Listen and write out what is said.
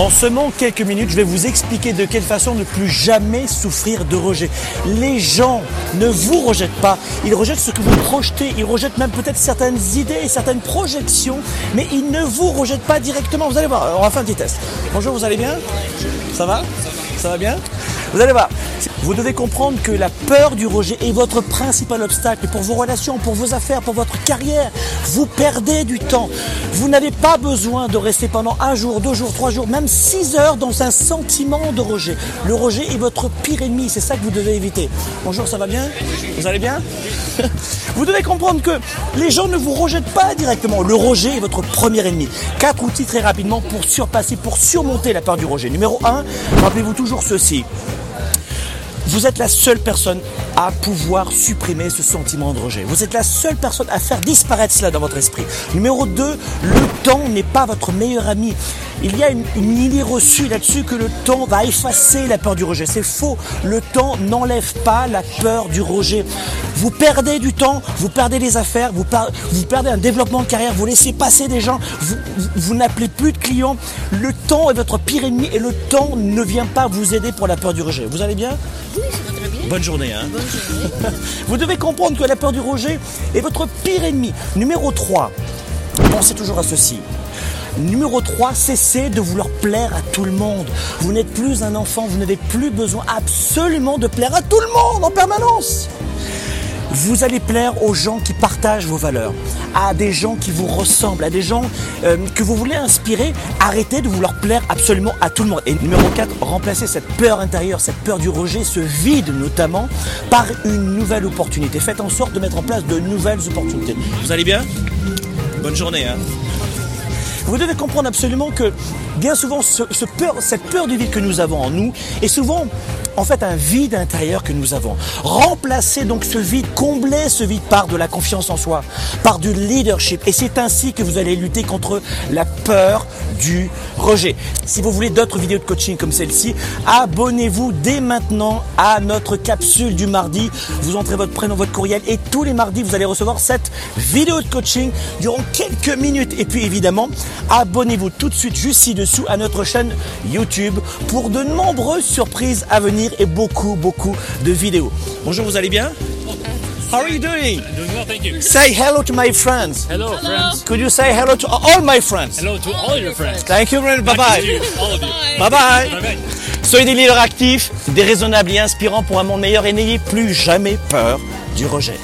En seulement quelques minutes, je vais vous expliquer de quelle façon ne plus jamais souffrir de rejet. Les gens ne vous rejettent pas, ils rejettent ce que vous projetez, ils rejettent même peut-être certaines idées, certaines projections, mais ils ne vous rejettent pas directement. Vous allez voir, on va faire un petit test. Bonjour, vous allez bien? Ça va? Ça va bien? Vous allez voir, vous devez comprendre que la peur du rejet est votre principal obstacle pour vos relations, pour vos affaires, pour votre carrière. Vous perdez du temps. Vous n'avez pas besoin de rester pendant un jour, deux jours, trois jours, même six heures dans un sentiment de rejet. Le rejet est votre pire ennemi. C'est ça que vous devez éviter. Bonjour, ça va bien? Vous allez bien? Vous devez comprendre que les gens ne vous rejettent pas directement. Le rejet est votre premier ennemi. Quatre outils très rapidement pour surpasser, pour surmonter la peur du rejet. Numéro un, rappelez-vous toujours ceci. Vous êtes la seule personne à pouvoir supprimer ce sentiment de rejet. Vous êtes la seule personne à faire disparaître cela dans votre esprit. Numéro 2, le temps n'est pas votre meilleur ami. Il y a une, idée reçue là-dessus que le temps va effacer la peur du rejet. C'est faux. Le temps n'enlève pas la peur du rejet. Vous perdez du temps, vous perdez les affaires, vous, vous perdez un développement de carrière, vous laissez passer des gens, vous, vous n'appelez plus de clients. Le temps est votre pire ennemi et le temps ne vient pas vous aider pour la peur du rejet. Vous allez bien? Bonne journée. Hein Vous devez comprendre que la peur du rejet est votre pire ennemi. Numéro 3, pensez toujours à ceci. Numéro 3, cessez de vouloir plaire à tout le monde. Vous n'êtes plus un enfant, vous n'avez plus besoin absolument de plaire à tout le monde en permanence. Vous allez plaire aux gens qui partagent vos valeurs, à des gens qui vous ressemblent, à des gens euh, que vous voulez inspirer. Arrêtez de vouloir plaire absolument à tout le monde. Et numéro 4, remplacez cette peur intérieure, cette peur du rejet, ce vide notamment, par une nouvelle opportunité. Faites en sorte de mettre en place de nouvelles opportunités. Vous allez bien? Bonne journée. Hein vous devez comprendre absolument que bien souvent, cette peur du vide que nous avons en nous est souvent en fait un vide intérieur que nous avons. Remplacer donc ce vide, combler ce vide par de la confiance en soi, par du leadership. Et c'est ainsi que vous allez lutter contre la peur du rejet. Si vous voulez d'autres vidéos de coaching comme celle-ci, abonnez-vous dès maintenant à notre capsule du mardi. Vous entrez votre prénom, votre courriel et tous les mardis, vous allez recevoir cette vidéo de coaching durant quelques minutes. Et puis évidemment, abonnez-vous tout de suite juste ci-dessous à notre chaîne YouTube pour de nombreuses surprises à venir et beaucoup, beaucoup de vidéos. Bonjour, vous allez bien? How are you doing? Doing well, thank you. Say hello to my friends. Hello, friends. Could you say hello to all my friends? Hello to all your friends. Thank you, bye bye. All of you. Bye bye. Bye bye. Soyez des leaders actifs, déraisonnables et inspirants pour un monde meilleur et n'ayez plus jamais peur du rejet.